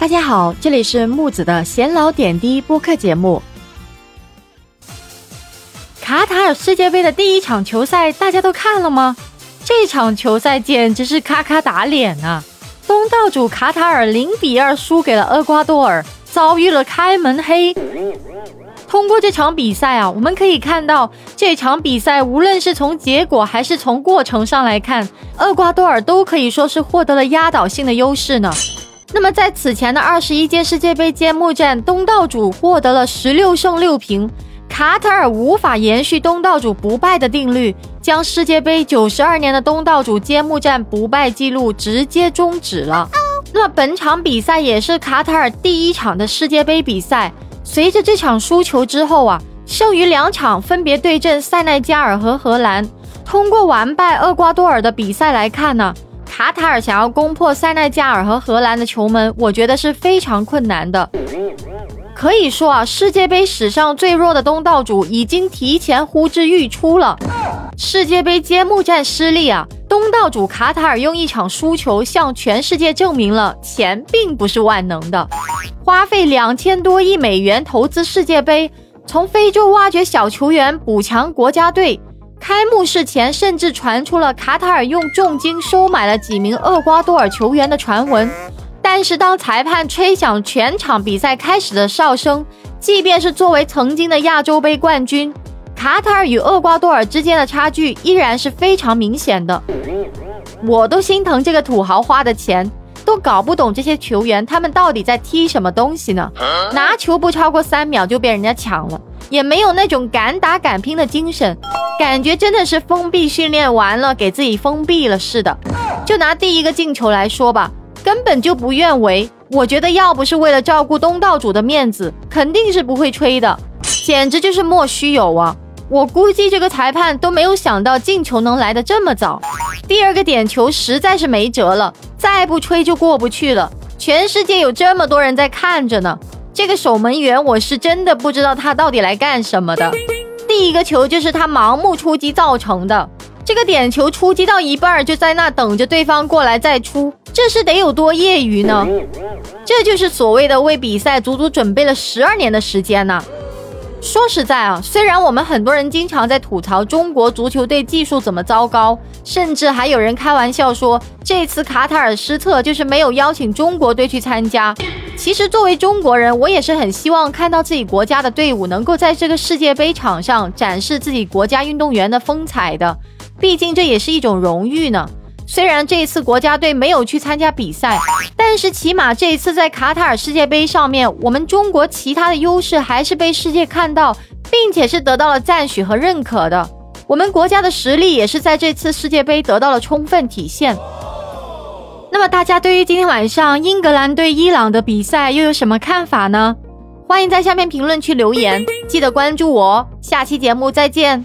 大家好，这里是木子的闲聊点滴播客节目。卡塔尔世界杯的第一场球赛，大家都看了吗？这场球赛简直是咔咔打脸啊！东道主卡塔尔零比二输给了厄瓜多尔，遭遇了开门黑。通过这场比赛啊，我们可以看到，这场比赛无论是从结果还是从过程上来看，厄瓜多尔都可以说是获得了压倒性的优势呢。那么，在此前的二十一届世界杯揭幕战，东道主获得了十六胜六平，卡塔尔无法延续东道主不败的定律，将世界杯九十二年的东道主揭幕战不败记录直接终止了。那么，本场比赛也是卡塔尔第一场的世界杯比赛。随着这场输球之后啊，剩余两场分别对阵塞内加尔和荷兰。通过完败厄瓜多尔的比赛来看呢。卡塔尔想要攻破塞内加尔和荷兰的球门，我觉得是非常困难的。可以说啊，世界杯史上最弱的东道主已经提前呼之欲出了。世界杯揭幕战失利啊，东道主卡塔尔用一场输球向全世界证明了钱并不是万能的。花费两千多亿美元投资世界杯，从非洲挖掘小球员补强国家队。开幕式前，甚至传出了卡塔尔用重金收买了几名厄瓜多尔球员的传闻。但是，当裁判吹响全场比赛开始的哨声，即便是作为曾经的亚洲杯冠军，卡塔尔与厄瓜多尔之间的差距依然是非常明显的。我都心疼这个土豪花的钱，都搞不懂这些球员他们到底在踢什么东西呢？拿球不超过三秒就被人家抢了。也没有那种敢打敢拼的精神，感觉真的是封闭训练完了，给自己封闭了似的。就拿第一个进球来说吧，根本就不愿为。我觉得要不是为了照顾东道主的面子，肯定是不会吹的，简直就是莫须有啊！我估计这个裁判都没有想到进球能来的这么早。第二个点球实在是没辙了，再不吹就过不去了。全世界有这么多人在看着呢。这个守门员，我是真的不知道他到底来干什么的。第一个球就是他盲目出击造成的，这个点球出击到一半就在那等着对方过来再出，这是得有多业余呢？这就是所谓的为比赛足足准备了十二年的时间呢。说实在啊，虽然我们很多人经常在吐槽中国足球队技术怎么糟糕，甚至还有人开玩笑说这次卡塔尔失策就是没有邀请中国队去参加。其实作为中国人，我也是很希望看到自己国家的队伍能够在这个世界杯场上展示自己国家运动员的风采的，毕竟这也是一种荣誉呢。虽然这一次国家队没有去参加比赛，但是起码这一次在卡塔尔世界杯上面，我们中国其他的优势还是被世界看到，并且是得到了赞许和认可的。我们国家的实力也是在这次世界杯得到了充分体现。那么大家对于今天晚上英格兰对伊朗的比赛又有什么看法呢？欢迎在下面评论区留言，记得关注我。下期节目再见。